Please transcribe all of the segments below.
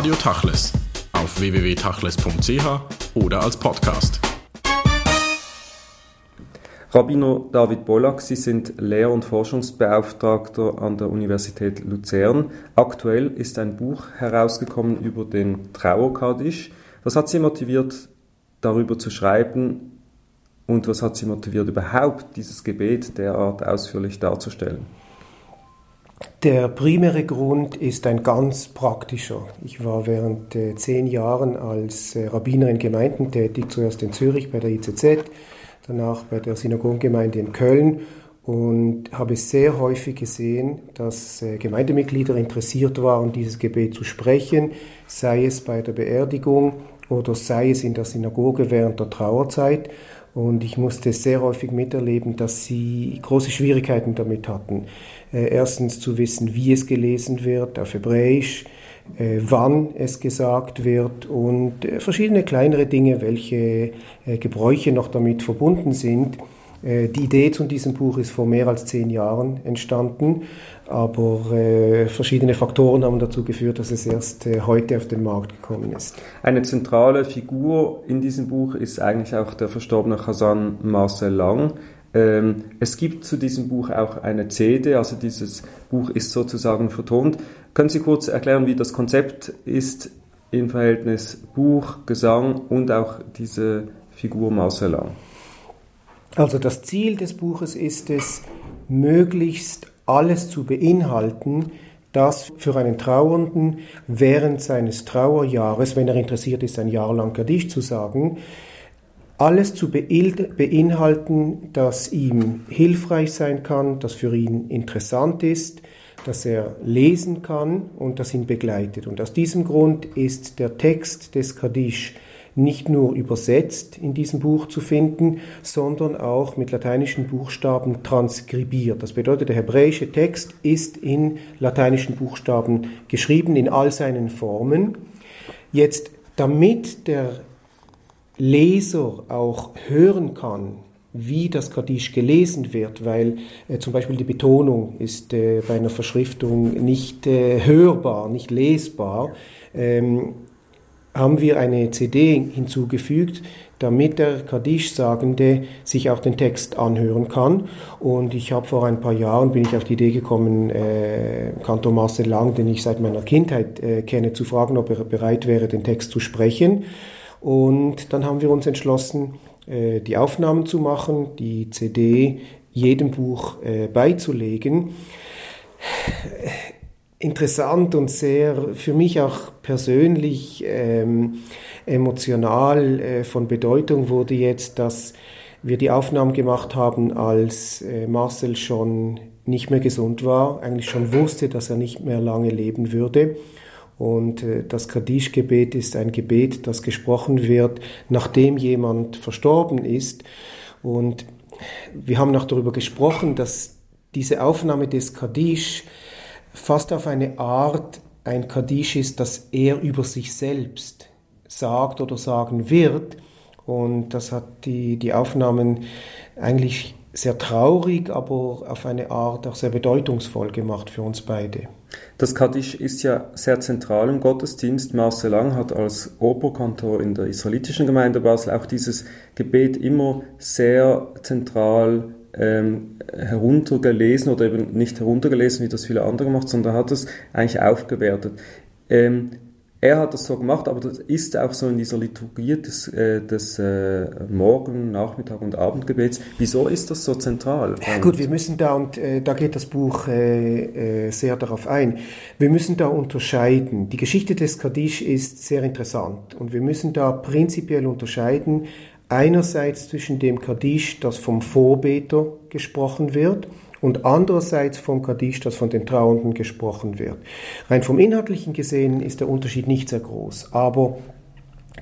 Radio Tachles auf www.tachles.ch oder als Podcast. Rabbiner David Bollack, Sie sind Lehr- und Forschungsbeauftragter an der Universität Luzern. Aktuell ist ein Buch herausgekommen über den Trauerkadisch. Was hat Sie motiviert, darüber zu schreiben und was hat Sie motiviert, überhaupt dieses Gebet derart ausführlich darzustellen? Der primäre Grund ist ein ganz praktischer. Ich war während äh, zehn Jahren als äh, Rabbiner in Gemeinden tätig, zuerst in Zürich bei der ICZ, danach bei der Synagogengemeinde in Köln und habe sehr häufig gesehen, dass äh, Gemeindemitglieder interessiert waren, dieses Gebet zu sprechen, sei es bei der Beerdigung oder sei es in der Synagoge während der Trauerzeit. Und ich musste sehr häufig miterleben, dass sie große Schwierigkeiten damit hatten. Äh, erstens zu wissen, wie es gelesen wird auf Hebräisch, äh, wann es gesagt wird und äh, verschiedene kleinere Dinge, welche Gebräuche noch damit verbunden sind. Die Idee zu diesem Buch ist vor mehr als zehn Jahren entstanden, aber verschiedene Faktoren haben dazu geführt, dass es erst heute auf den Markt gekommen ist. Eine zentrale Figur in diesem Buch ist eigentlich auch der verstorbene Hasan Marcel Lang. Ähm, es gibt zu diesem Buch auch eine CD, also dieses Buch ist sozusagen vertont. Können Sie kurz erklären, wie das Konzept ist im Verhältnis Buch, Gesang und auch diese Figur Marcella? Also das Ziel des Buches ist es, möglichst alles zu beinhalten, das für einen Trauernden während seines Trauerjahres, wenn er interessiert ist, ein Jahr lang Kaddisch zu sagen, alles zu beinhalten, das ihm hilfreich sein kann, das für ihn interessant ist, das er lesen kann und das ihn begleitet. Und aus diesem Grund ist der Text des Kaddisch nicht nur übersetzt in diesem Buch zu finden, sondern auch mit lateinischen Buchstaben transkribiert. Das bedeutet, der hebräische Text ist in lateinischen Buchstaben geschrieben, in all seinen Formen. Jetzt, damit der Leser auch hören kann, wie das Kaddisch gelesen wird, weil äh, zum Beispiel die Betonung ist äh, bei einer Verschriftung nicht äh, hörbar, nicht lesbar, ähm, haben wir eine CD hinzugefügt, damit der Kaddisch-Sagende sich auch den Text anhören kann. Und ich habe vor ein paar Jahren, bin ich auf die Idee gekommen, äh, Kantor Marcel Lang, den ich seit meiner Kindheit äh, kenne, zu fragen, ob er bereit wäre, den Text zu sprechen. Und dann haben wir uns entschlossen, äh, die Aufnahmen zu machen, die CD jedem Buch äh, beizulegen. Interessant und sehr für mich auch persönlich ähm, emotional äh, von Bedeutung wurde jetzt, dass wir die Aufnahmen gemacht haben, als Marcel schon nicht mehr gesund war, eigentlich schon wusste, dass er nicht mehr lange leben würde. Und äh, das Kaddisch-Gebet ist ein Gebet, das gesprochen wird, nachdem jemand verstorben ist. Und wir haben noch darüber gesprochen, dass diese Aufnahme des Kaddisch fast auf eine Art ein Kaddisch ist, das er über sich selbst sagt oder sagen wird. Und das hat die, die Aufnahmen eigentlich sehr traurig, aber auf eine Art auch sehr bedeutungsvoll gemacht für uns beide. Das Kaddisch ist ja sehr zentral im Gottesdienst. Marcel Lang hat als Oberkantor in der israelitischen Gemeinde Basel auch dieses Gebet immer sehr zentral ähm, heruntergelesen oder eben nicht heruntergelesen, wie das viele andere gemacht, sondern hat es eigentlich aufgewertet. Ähm, er hat das so gemacht, aber das ist auch so in dieser Liturgie des, äh, des äh, Morgen-, Nachmittag- und Abendgebets. Wieso ist das so zentral? Ja, gut, wir müssen da, und äh, da geht das Buch äh, äh, sehr darauf ein, wir müssen da unterscheiden. Die Geschichte des Kaddisch ist sehr interessant und wir müssen da prinzipiell unterscheiden, einerseits zwischen dem Kaddisch, das vom Vorbeter gesprochen wird, und andererseits vom Kaddisch, das von den Trauernden gesprochen wird. Rein vom Inhaltlichen gesehen ist der Unterschied nicht sehr groß, aber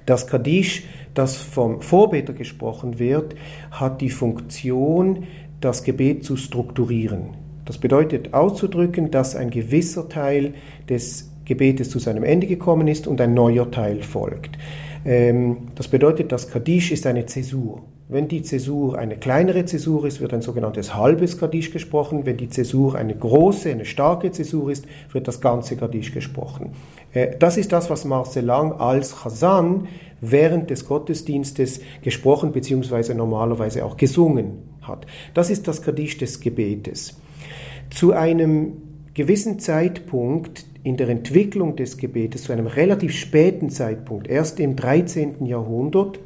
das Kaddisch, das vom Vorbeter gesprochen wird, hat die Funktion, das Gebet zu strukturieren. Das bedeutet auszudrücken, dass ein gewisser Teil des Gebetes zu seinem Ende gekommen ist und ein neuer Teil folgt. Ähm, das bedeutet, das Kaddisch ist eine Zäsur. Wenn die Zäsur eine kleinere Zäsur ist, wird ein sogenanntes halbes Kaddisch gesprochen. Wenn die Zäsur eine große, eine starke Zäsur ist, wird das ganze Kaddisch gesprochen. Äh, das ist das, was Marcel Lang als Chazan während des Gottesdienstes gesprochen bzw. normalerweise auch gesungen hat. Das ist das Kaddisch des Gebetes. Zu einem gewissen Zeitpunkt in der Entwicklung des Gebetes, zu einem relativ späten Zeitpunkt, erst im 13. Jahrhundert,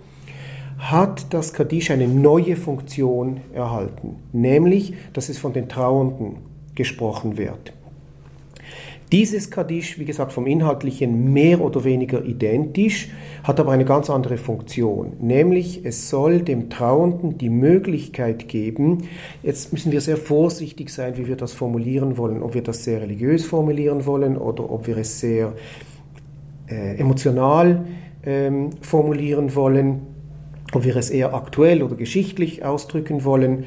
hat das Kaddisch eine neue Funktion erhalten, nämlich, dass es von den Trauernden gesprochen wird. Dieses Kaddisch, wie gesagt, vom Inhaltlichen mehr oder weniger identisch, hat aber eine ganz andere Funktion, nämlich es soll dem Trauernden die Möglichkeit geben, jetzt müssen wir sehr vorsichtig sein, wie wir das formulieren wollen, ob wir das sehr religiös formulieren wollen oder ob wir es sehr äh, emotional ähm, formulieren wollen ob wir es eher aktuell oder geschichtlich ausdrücken wollen.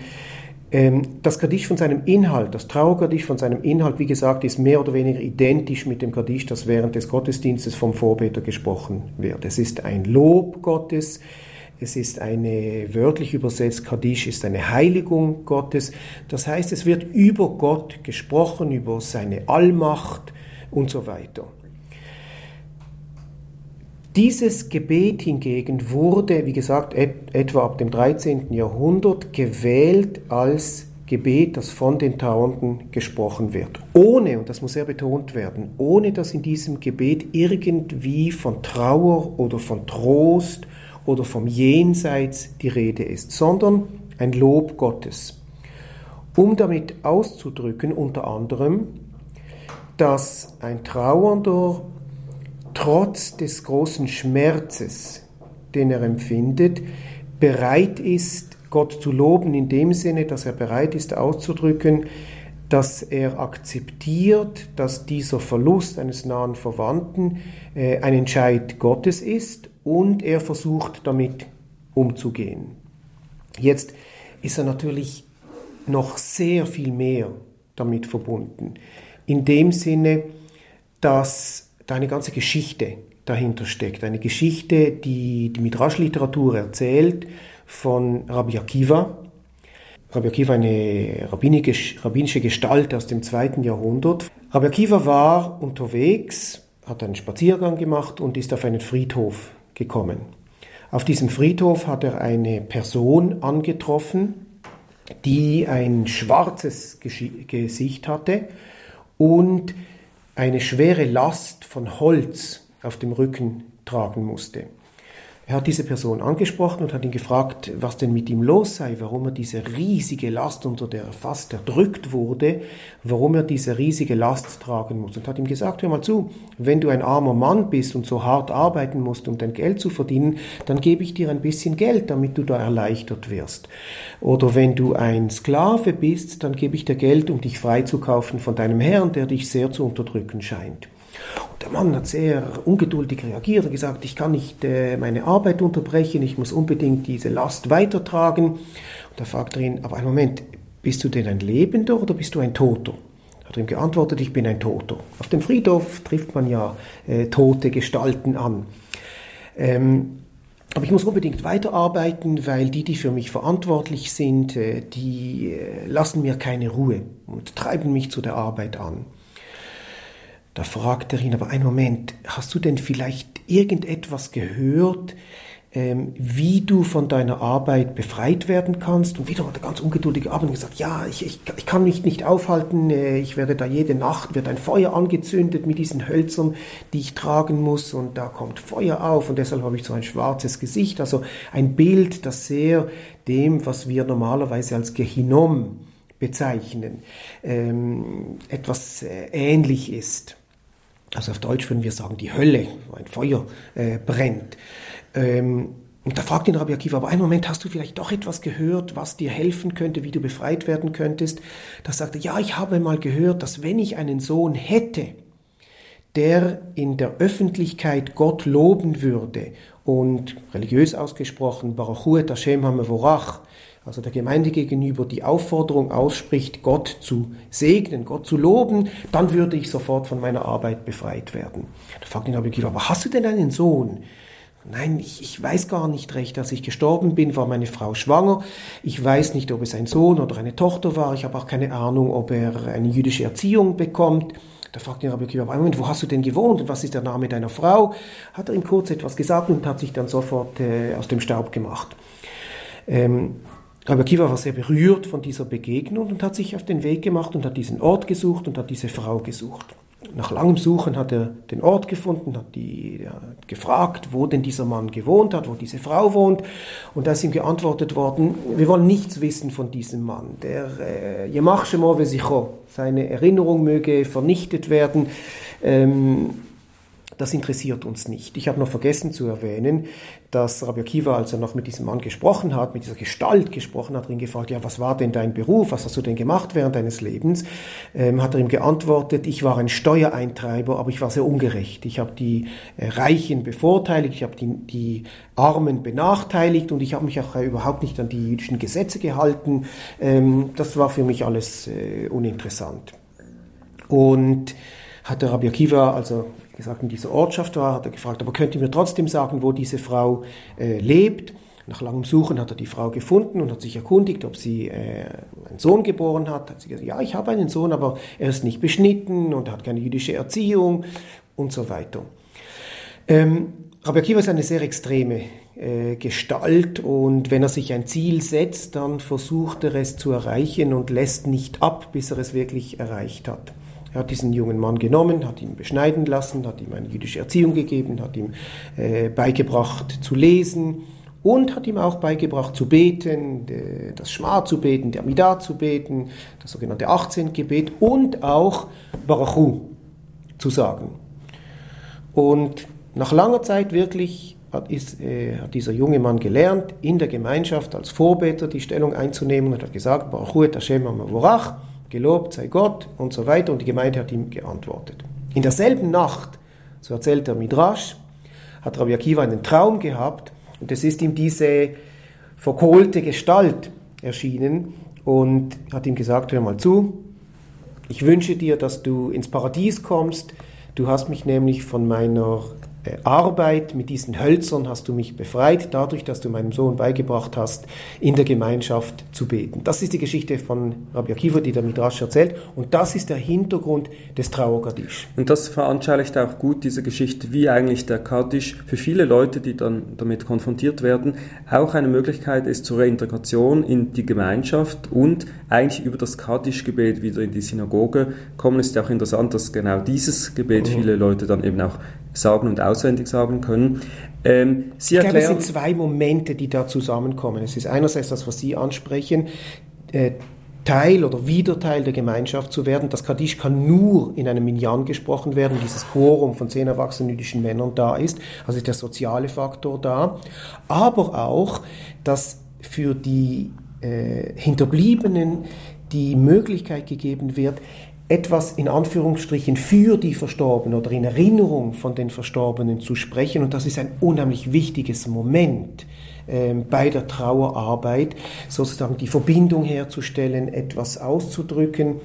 Ähm, das Kaddisch von seinem Inhalt, das Trauerkaddisch von seinem Inhalt, wie gesagt, ist mehr oder weniger identisch mit dem Kaddisch, das während des Gottesdienstes vom Vorbeter gesprochen wird. Es ist ein Lob Gottes, es ist eine, wörtlich übersetzt, Kaddisch ist eine Heiligung Gottes. Das heißt, es wird über Gott gesprochen, über seine Allmacht und so weiter. Dieses Gebet hingegen wurde, wie gesagt, et etwa ab dem 13. Jahrhundert gewählt als Gebet, das von den Trauernden gesprochen wird. Ohne, und das muss sehr betont werden, ohne dass in diesem Gebet irgendwie von Trauer oder von Trost oder vom Jenseits die Rede ist, sondern ein Lob Gottes. Um damit auszudrücken, unter anderem, dass ein Trauernder trotz des großen Schmerzes, den er empfindet, bereit ist, Gott zu loben in dem Sinne, dass er bereit ist auszudrücken, dass er akzeptiert, dass dieser Verlust eines nahen Verwandten äh, ein Entscheid Gottes ist und er versucht damit umzugehen. Jetzt ist er natürlich noch sehr viel mehr damit verbunden. In dem Sinne, dass da eine ganze Geschichte dahinter steckt. Eine Geschichte, die die Midrash-Literatur erzählt von Rabbi Akiva. Rabbi Akiva eine rabbinische Gestalt aus dem zweiten Jahrhundert. Rabbi Akiva war unterwegs, hat einen Spaziergang gemacht und ist auf einen Friedhof gekommen. Auf diesem Friedhof hat er eine Person angetroffen, die ein schwarzes Gesicht hatte und eine schwere Last von Holz auf dem Rücken tragen musste. Er hat diese Person angesprochen und hat ihn gefragt, was denn mit ihm los sei, warum er diese riesige Last, unter der er fast erdrückt wurde, warum er diese riesige Last tragen muss. Und hat ihm gesagt, hör mal zu, wenn du ein armer Mann bist und so hart arbeiten musst, um dein Geld zu verdienen, dann gebe ich dir ein bisschen Geld, damit du da erleichtert wirst. Oder wenn du ein Sklave bist, dann gebe ich dir Geld, um dich freizukaufen von deinem Herrn, der dich sehr zu unterdrücken scheint. Der Mann hat sehr ungeduldig reagiert und gesagt, ich kann nicht äh, meine Arbeit unterbrechen, ich muss unbedingt diese Last weitertragen. Und da fragt er ihn, aber einen Moment, bist du denn ein Lebender oder bist du ein Toter? Hat ihm geantwortet, ich bin ein Toter. Auf dem Friedhof trifft man ja äh, tote Gestalten an. Ähm, aber ich muss unbedingt weiterarbeiten, weil die, die für mich verantwortlich sind, äh, die äh, lassen mir keine Ruhe und treiben mich zu der Arbeit an. Da fragt er ihn, aber einen Moment, hast du denn vielleicht irgendetwas gehört, ähm, wie du von deiner Arbeit befreit werden kannst? Und wieder hat er ganz ungeduldig ab und gesagt, ja, ich, ich, ich kann mich nicht aufhalten, äh, ich werde da jede Nacht, wird ein Feuer angezündet mit diesen Hölzern, die ich tragen muss und da kommt Feuer auf und deshalb habe ich so ein schwarzes Gesicht, also ein Bild, das sehr dem, was wir normalerweise als Gehinom bezeichnen, ähm, etwas äh, ähnlich ist. Also auf Deutsch würden wir sagen, die Hölle, wo ein Feuer äh, brennt. Ähm, und da fragt ihn Rabbi Akiva, aber einen Moment, hast du vielleicht doch etwas gehört, was dir helfen könnte, wie du befreit werden könntest? Da sagt er, ja, ich habe mal gehört, dass wenn ich einen Sohn hätte, der in der Öffentlichkeit Gott loben würde und religiös ausgesprochen, Baruch Hu et Hashem HaMevorach, also der Gemeinde gegenüber die Aufforderung ausspricht, Gott zu segnen, Gott zu loben, dann würde ich sofort von meiner Arbeit befreit werden. Da fragt ihn Akiva, aber hast du denn einen Sohn? Nein, ich, ich weiß gar nicht recht, als ich gestorben bin, war meine Frau schwanger. Ich weiß nicht, ob es ein Sohn oder eine Tochter war. Ich habe auch keine Ahnung, ob er eine jüdische Erziehung bekommt. Da fragte ihn Rabbi Akiva, Moment, wo hast du denn gewohnt und was ist der Name deiner Frau? Hat er ihm kurz etwas gesagt und hat sich dann sofort äh, aus dem Staub gemacht. Ähm, Rabbi Akiva war sehr berührt von dieser Begegnung und hat sich auf den Weg gemacht und hat diesen Ort gesucht und hat diese Frau gesucht. Nach langem Suchen hat er den Ort gefunden, hat die ja, gefragt, wo denn dieser Mann gewohnt hat, wo diese Frau wohnt. Und da ist ihm geantwortet worden, wir wollen nichts wissen von diesem Mann. Der äh, Yemach seine Erinnerung möge vernichtet werden. Ähm, das interessiert uns nicht. Ich habe noch vergessen zu erwähnen, dass Rabbi Akiva, als er noch mit diesem Mann gesprochen hat, mit dieser Gestalt gesprochen hat, ihn gefragt, ja, was war denn dein Beruf, was hast du denn gemacht während deines Lebens, ähm, hat er ihm geantwortet, ich war ein Steuereintreiber, aber ich war sehr ungerecht. Ich habe die äh, Reichen bevorteiligt, ich habe die, die Armen benachteiligt und ich habe mich auch äh, überhaupt nicht an die jüdischen Gesetze gehalten. Ähm, das war für mich alles äh, uninteressant. Und hat der Rabbi Akiva, also gesagt, in dieser Ortschaft war, hat er gefragt, aber könnt ihr mir trotzdem sagen, wo diese Frau äh, lebt? Nach langem Suchen hat er die Frau gefunden und hat sich erkundigt, ob sie äh, einen Sohn geboren hat. Hat sie gesagt, ja, ich habe einen Sohn, aber er ist nicht beschnitten und hat keine jüdische Erziehung und so weiter. Ähm, Rabbi Akiva ist eine sehr extreme äh, Gestalt und wenn er sich ein Ziel setzt, dann versucht er es zu erreichen und lässt nicht ab, bis er es wirklich erreicht hat. Er hat diesen jungen Mann genommen, hat ihn beschneiden lassen, hat ihm eine jüdische Erziehung gegeben, hat ihm äh, beigebracht zu lesen und hat ihm auch beigebracht zu beten, das Schma zu beten, der Amidah zu beten, das sogenannte 18. Gebet und auch Barachu zu sagen. Und nach langer Zeit wirklich hat, ist, äh, hat dieser junge Mann gelernt, in der Gemeinschaft als Vorbeter die Stellung einzunehmen und hat gesagt, Baruch et Hashem Amavorach, gelobt sei Gott und so weiter. Und die Gemeinde hat ihm geantwortet. In derselben Nacht, so erzählt der Midrash, hat Rabbi Akiva einen Traum gehabt und es ist ihm diese verkohlte Gestalt erschienen und hat ihm gesagt, hör mal zu, ich wünsche dir, dass du ins Paradies kommst, du hast mich nämlich von meiner Arbeit mit diesen Hölzern hast du mich befreit, dadurch, dass du meinem Sohn beigebracht hast, in der Gemeinschaft zu beten. Das ist die Geschichte von Rabbi Akiva, die der Midrash erzählt. Und das ist der Hintergrund des Trauergadisch. Und das veranschaulicht auch gut diese Geschichte, wie eigentlich der Kaddisch für viele Leute, die dann damit konfrontiert werden, auch eine Möglichkeit ist zur Reintegration in die Gemeinschaft und eigentlich über das Kaddisch-Gebet wieder in die Synagoge kommen. Es ist auch interessant, dass genau dieses Gebet mhm. viele Leute dann eben auch sagen und auswendig sagen können. Ähm, Sie ich glaube, es sind zwei Momente, die da zusammenkommen. Es ist einerseits das, was Sie ansprechen, äh, Teil oder wieder Teil der Gemeinschaft zu werden. Das Kaddisch kann nur in einem Minyan gesprochen werden, dieses Quorum von zehn erwachsenen jüdischen Männern da ist, also ist der soziale Faktor da, aber auch, dass für die äh, Hinterbliebenen die Möglichkeit gegeben wird, etwas in Anführungsstrichen für die Verstorbenen oder in Erinnerung von den Verstorbenen zu sprechen. Und das ist ein unheimlich wichtiges Moment ähm, bei der Trauerarbeit, sozusagen die Verbindung herzustellen, etwas auszudrücken,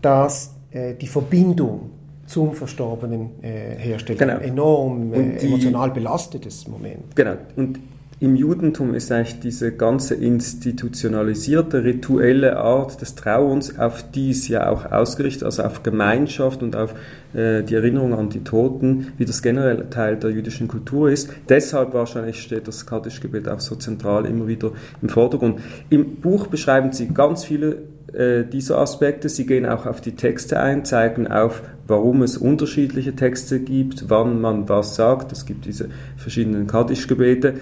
das äh, die Verbindung zum Verstorbenen äh, herstellt. Genau. Ein enorm äh, emotional belastetes Moment. Genau. Und im Judentum ist eigentlich diese ganze institutionalisierte, rituelle Art des Trauerns, auf die ist ja auch ausgerichtet, also auf Gemeinschaft und auf äh, die Erinnerung an die Toten, wie das generell Teil der jüdischen Kultur ist. Deshalb wahrscheinlich steht das Kaddischgebet auch so zentral immer wieder im Vordergrund. Im Buch beschreiben Sie ganz viele äh, dieser Aspekte. Sie gehen auch auf die Texte ein, zeigen auf, warum es unterschiedliche Texte gibt, wann man was sagt. Es gibt diese verschiedenen Kaddischgebete.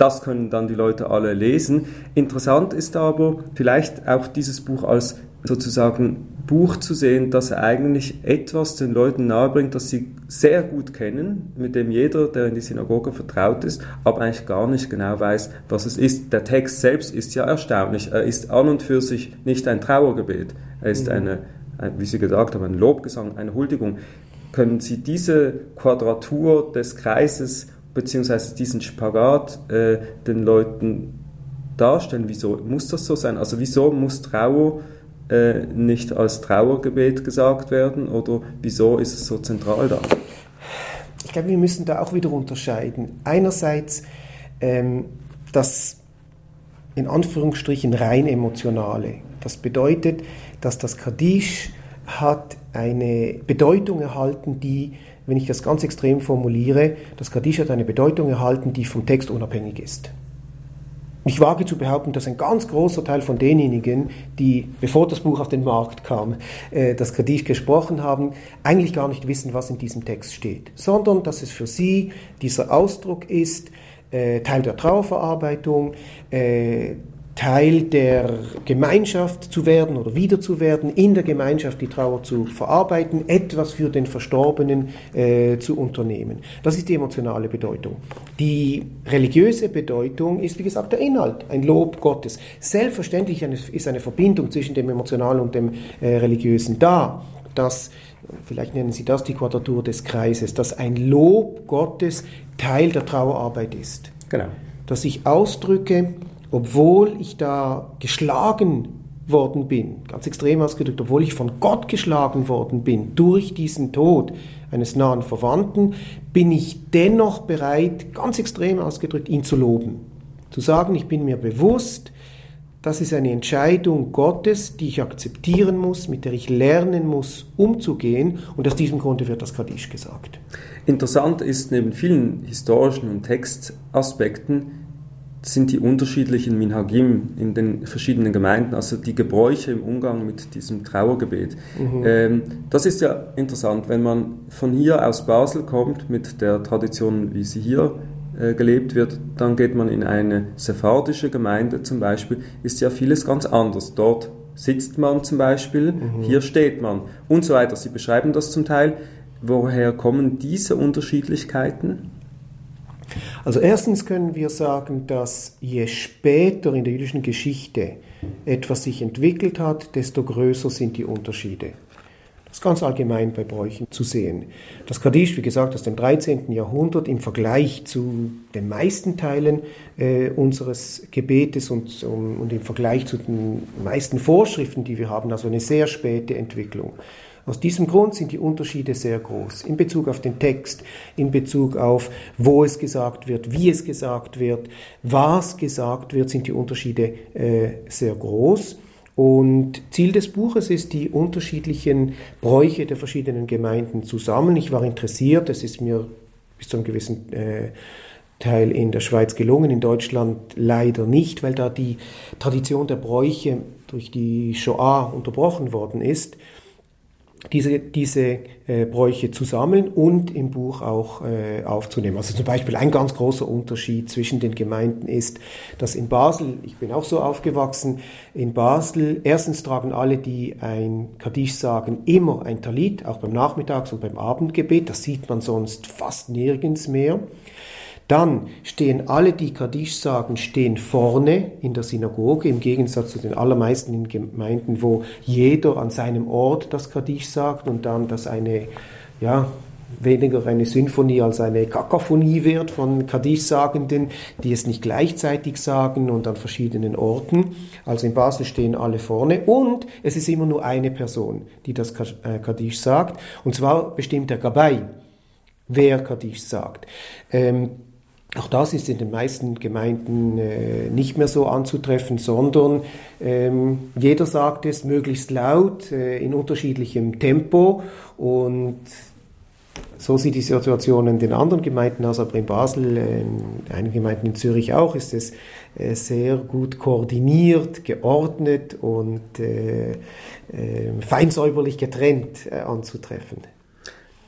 Das können dann die Leute alle lesen. Interessant ist aber vielleicht auch dieses Buch als sozusagen Buch zu sehen, das eigentlich etwas den Leuten nahebringt, das sie sehr gut kennen, mit dem jeder, der in die Synagoge vertraut ist, aber eigentlich gar nicht genau weiß, was es ist. Der Text selbst ist ja erstaunlich. Er ist an und für sich nicht ein Trauergebet. Er ist mhm. eine, wie Sie gesagt haben, ein Lobgesang, eine Huldigung. Können Sie diese Quadratur des Kreises beziehungsweise diesen Spagat äh, den Leuten darstellen. Wieso muss das so sein? Also wieso muss Trauer äh, nicht als Trauergebet gesagt werden oder wieso ist es so zentral da? ich glaube, wir müssen da auch wieder unterscheiden. Einerseits ähm, das in Anführungsstrichen rein emotionale. Das bedeutet, dass das Kaddisch hat eine Bedeutung erhalten, die, wenn ich das ganz extrem formuliere, das Kaddisch hat eine Bedeutung erhalten, die vom Text unabhängig ist. Ich wage zu behaupten, dass ein ganz großer Teil von denjenigen, die, bevor das Buch auf den Markt kam, äh, das Kaddisch gesprochen haben, eigentlich gar nicht wissen, was in diesem Text steht, sondern dass es für sie dieser Ausdruck ist, äh, Teil der Trauerverarbeitung, äh, Teil der Gemeinschaft zu werden oder wieder zu werden, in der Gemeinschaft die Trauer zu verarbeiten, etwas für den Verstorbenen äh, zu unternehmen. Das ist die emotionale Bedeutung. Die religiöse Bedeutung ist, wie gesagt, der Inhalt, ein Lob Gottes. Selbstverständlich ist eine Verbindung zwischen dem Emotionalen und dem äh, Religiösen da. Dass, vielleicht nennen Sie das die Quadratur des Kreises, dass ein Lob Gottes Teil der Trauerarbeit ist. Genau. Dass ich ausdrücke, obwohl ich da geschlagen worden bin, ganz extrem ausgedrückt, obwohl ich von Gott geschlagen worden bin durch diesen Tod eines nahen Verwandten, bin ich dennoch bereit, ganz extrem ausgedrückt, ihn zu loben. Zu sagen, ich bin mir bewusst, das ist eine Entscheidung Gottes, die ich akzeptieren muss, mit der ich lernen muss, umzugehen. Und aus diesem Grunde wird das Kaddisch gesagt. Interessant ist neben vielen historischen und Textaspekten, sind die unterschiedlichen Minhagim in den verschiedenen Gemeinden, also die Gebräuche im Umgang mit diesem Trauergebet. Mhm. Ähm, das ist ja interessant, wenn man von hier aus Basel kommt mit der Tradition, wie sie hier äh, gelebt wird, dann geht man in eine sephardische Gemeinde zum Beispiel, ist ja vieles ganz anders. Dort sitzt man zum Beispiel, mhm. hier steht man und so weiter. Sie beschreiben das zum Teil. Woher kommen diese Unterschiedlichkeiten? Also erstens können wir sagen, dass je später in der jüdischen Geschichte etwas sich entwickelt hat, desto größer sind die Unterschiede. Das ist ganz allgemein bei Bräuchen zu sehen. Das Kaddisch, wie gesagt, aus dem 13. Jahrhundert im Vergleich zu den meisten Teilen äh, unseres Gebetes und, um, und im Vergleich zu den meisten Vorschriften, die wir haben, also eine sehr späte Entwicklung. Aus diesem Grund sind die Unterschiede sehr groß in Bezug auf den Text, in Bezug auf, wo es gesagt wird, wie es gesagt wird, was gesagt wird, sind die Unterschiede äh, sehr groß. Und Ziel des Buches ist, die unterschiedlichen Bräuche der verschiedenen Gemeinden zu sammeln. Ich war interessiert, es ist mir bis zu einem gewissen äh, Teil in der Schweiz gelungen, in Deutschland leider nicht, weil da die Tradition der Bräuche durch die Shoah unterbrochen worden ist diese, diese äh, Bräuche zu sammeln und im Buch auch äh, aufzunehmen. Also zum Beispiel ein ganz großer Unterschied zwischen den Gemeinden ist, dass in Basel, ich bin auch so aufgewachsen, in Basel erstens tragen alle, die ein Kaddisch sagen, immer ein Talit, auch beim Nachmittags- und beim Abendgebet. Das sieht man sonst fast nirgends mehr. Dann stehen alle, die Kaddisch sagen, stehen vorne in der Synagoge, im Gegensatz zu den allermeisten Gemeinden, wo jeder an seinem Ort das Kaddisch sagt und dann das eine, ja, weniger eine Sinfonie als eine Kakophonie wird von Kaddisch-Sagenden, die es nicht gleichzeitig sagen und an verschiedenen Orten. Also in Basel stehen alle vorne und es ist immer nur eine Person, die das äh, Kaddisch sagt. Und zwar bestimmt der Gabay, wer Kaddisch sagt. Ähm, auch das ist in den meisten Gemeinden äh, nicht mehr so anzutreffen, sondern ähm, jeder sagt es möglichst laut, äh, in unterschiedlichem Tempo und so sieht die Situation in den anderen Gemeinden aus, aber in Basel, äh, in einigen Gemeinden in Zürich auch, ist es äh, sehr gut koordiniert, geordnet und äh, äh, feinsäuberlich getrennt anzutreffen.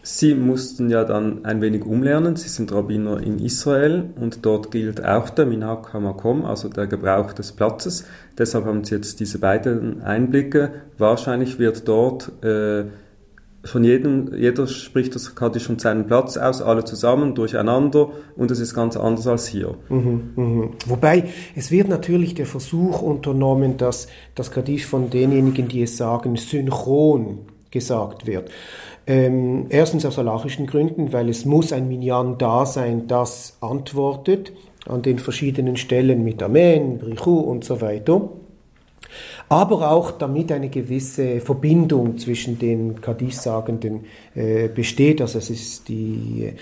Sie mussten ja dann ein wenig umlernen. Sie sind Rabbiner in Israel und dort gilt auch der Minhag Hamakom, also der Gebrauch des Platzes. Deshalb haben Sie jetzt diese beiden Einblicke. Wahrscheinlich wird dort äh, von jedem, jeder spricht das Kaddisch von seinem Platz aus, alle zusammen, durcheinander und es ist ganz anders als hier. Mhm, mh. Wobei, es wird natürlich der Versuch unternommen, dass das Kaddisch von denjenigen, die es sagen, synchron gesagt wird. Ähm, erstens aus salachischen Gründen, weil es muss ein Minyan da sein, das antwortet an den verschiedenen Stellen mit Amen, Brichu und so weiter. Aber auch damit eine gewisse Verbindung zwischen den Kaddisch-Sagenden äh, besteht. Also es ist die,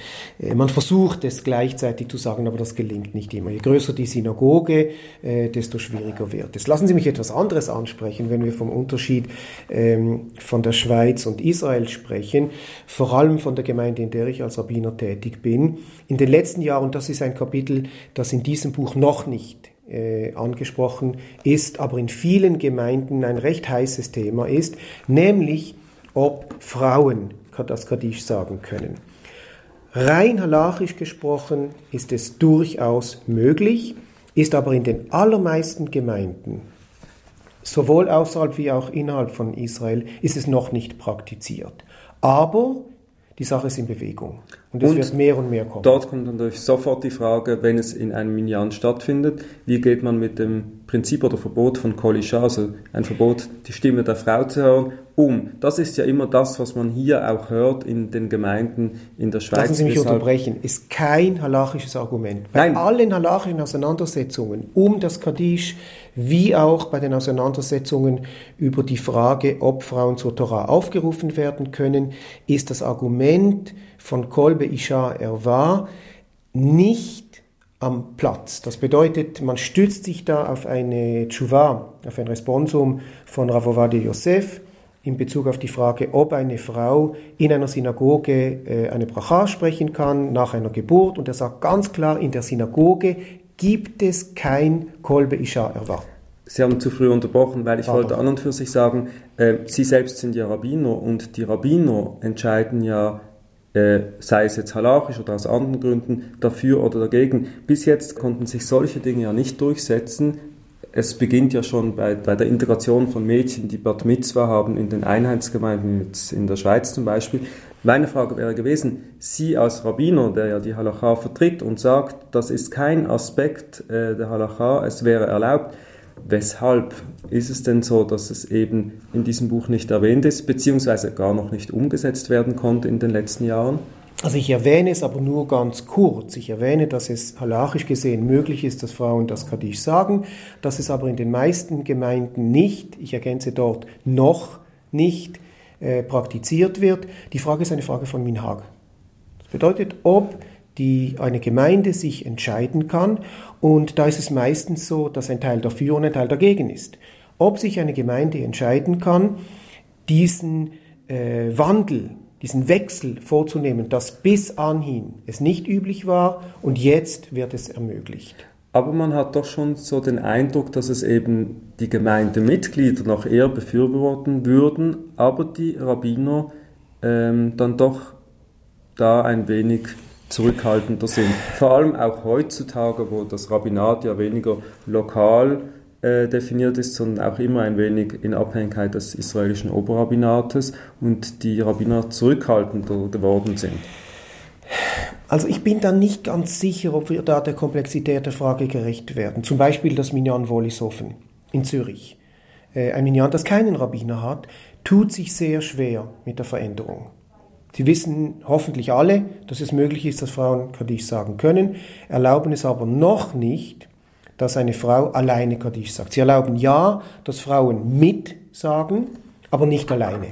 äh, man versucht es gleichzeitig zu sagen, aber das gelingt nicht immer. Je größer die Synagoge, äh, desto schwieriger wird es. Lassen Sie mich etwas anderes ansprechen, wenn wir vom Unterschied ähm, von der Schweiz und Israel sprechen, vor allem von der Gemeinde, in der ich als Rabbiner tätig bin. In den letzten Jahren, und das ist ein Kapitel, das in diesem Buch noch nicht angesprochen ist, aber in vielen Gemeinden ein recht heißes Thema ist, nämlich ob Frauen das Kaddisch sagen können. Rein halachisch gesprochen ist es durchaus möglich, ist aber in den allermeisten Gemeinden, sowohl außerhalb wie auch innerhalb von Israel, ist es noch nicht praktiziert. Aber die Sache ist in Bewegung. Und es und wird mehr und mehr kommen. Dort kommt dann natürlich sofort die Frage, wenn es in einem Minyan stattfindet, wie geht man mit dem Prinzip oder Verbot von Kolisha, also ein Verbot, die Stimme der Frau zu hören, um. Das ist ja immer das, was man hier auch hört in den Gemeinden in der Schweiz. Lassen Sie mich unterbrechen. Ist kein halachisches Argument. Bei Nein. allen halachischen Auseinandersetzungen um das Kaddisch, wie auch bei den Auseinandersetzungen über die Frage, ob Frauen zur Torah aufgerufen werden können, ist das Argument von Kolbe Isha Erwa nicht am Platz. Das bedeutet, man stützt sich da auf eine Tshuva, auf ein Responsum von Ravovade Yosef in Bezug auf die Frage, ob eine Frau in einer Synagoge äh, eine Bracha sprechen kann nach einer Geburt. Und er sagt ganz klar, in der Synagoge gibt es kein Kolbe Isha Erwa. Sie haben zu früh unterbrochen, weil ich Aber. wollte an und für sich sagen, äh, Sie selbst sind ja Rabbiner und die Rabbiner entscheiden ja äh, sei es jetzt halachisch oder aus anderen Gründen, dafür oder dagegen. Bis jetzt konnten sich solche Dinge ja nicht durchsetzen. Es beginnt ja schon bei, bei der Integration von Mädchen, die Bad Mitzvah haben in den Einheitsgemeinden, jetzt in der Schweiz zum Beispiel. Meine Frage wäre gewesen, Sie als Rabbiner, der ja die Halacha vertritt und sagt, das ist kein Aspekt äh, der Halacha, es wäre erlaubt, Weshalb ist es denn so, dass es eben in diesem Buch nicht erwähnt ist, beziehungsweise gar noch nicht umgesetzt werden konnte in den letzten Jahren? Also ich erwähne es aber nur ganz kurz. Ich erwähne, dass es halachisch gesehen möglich ist, dass Frauen das Kaddisch sagen, dass es aber in den meisten Gemeinden nicht, ich ergänze dort, noch nicht äh, praktiziert wird. Die Frage ist eine Frage von Minhag. Das bedeutet, ob die eine Gemeinde sich entscheiden kann. Und da ist es meistens so, dass ein Teil dafür und ein Teil dagegen ist. Ob sich eine Gemeinde entscheiden kann, diesen äh, Wandel, diesen Wechsel vorzunehmen, dass bis anhin es nicht üblich war und jetzt wird es ermöglicht. Aber man hat doch schon so den Eindruck, dass es eben die Gemeindemitglieder noch eher befürworten würden, aber die Rabbiner ähm, dann doch da ein wenig zurückhaltender sind. Vor allem auch heutzutage, wo das Rabbinat ja weniger lokal äh, definiert ist, sondern auch immer ein wenig in Abhängigkeit des israelischen Oberrabbinates und die Rabbiner zurückhaltender geworden sind. Also ich bin da nicht ganz sicher, ob wir da der Komplexität der Frage gerecht werden. Zum Beispiel das Minyan Wollishofen in Zürich. Äh, ein Minyan, das keinen Rabbiner hat, tut sich sehr schwer mit der Veränderung. Sie wissen hoffentlich alle, dass es möglich ist, dass Frauen Kaddisch sagen können, erlauben es aber noch nicht, dass eine Frau alleine Kaddisch sagt. Sie erlauben ja, dass Frauen mitsagen, aber nicht alleine.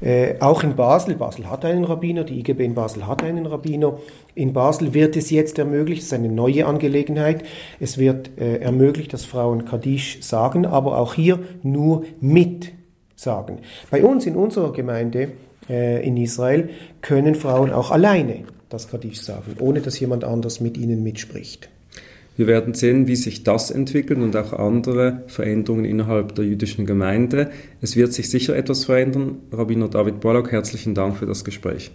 Äh, auch in Basel, Basel hat einen Rabbiner, die IGB in Basel hat einen Rabbiner. In Basel wird es jetzt ermöglicht, es ist eine neue Angelegenheit, es wird äh, ermöglicht, dass Frauen Kaddisch sagen, aber auch hier nur mit sagen. Bei uns in unserer Gemeinde äh, in Israel können Frauen auch alleine das Kaddisch sagen, ohne dass jemand anders mit ihnen mitspricht. Wir werden sehen, wie sich das entwickelt und auch andere Veränderungen innerhalb der jüdischen Gemeinde. Es wird sich sicher etwas verändern. Rabbiner David Bollock, herzlichen Dank für das Gespräch.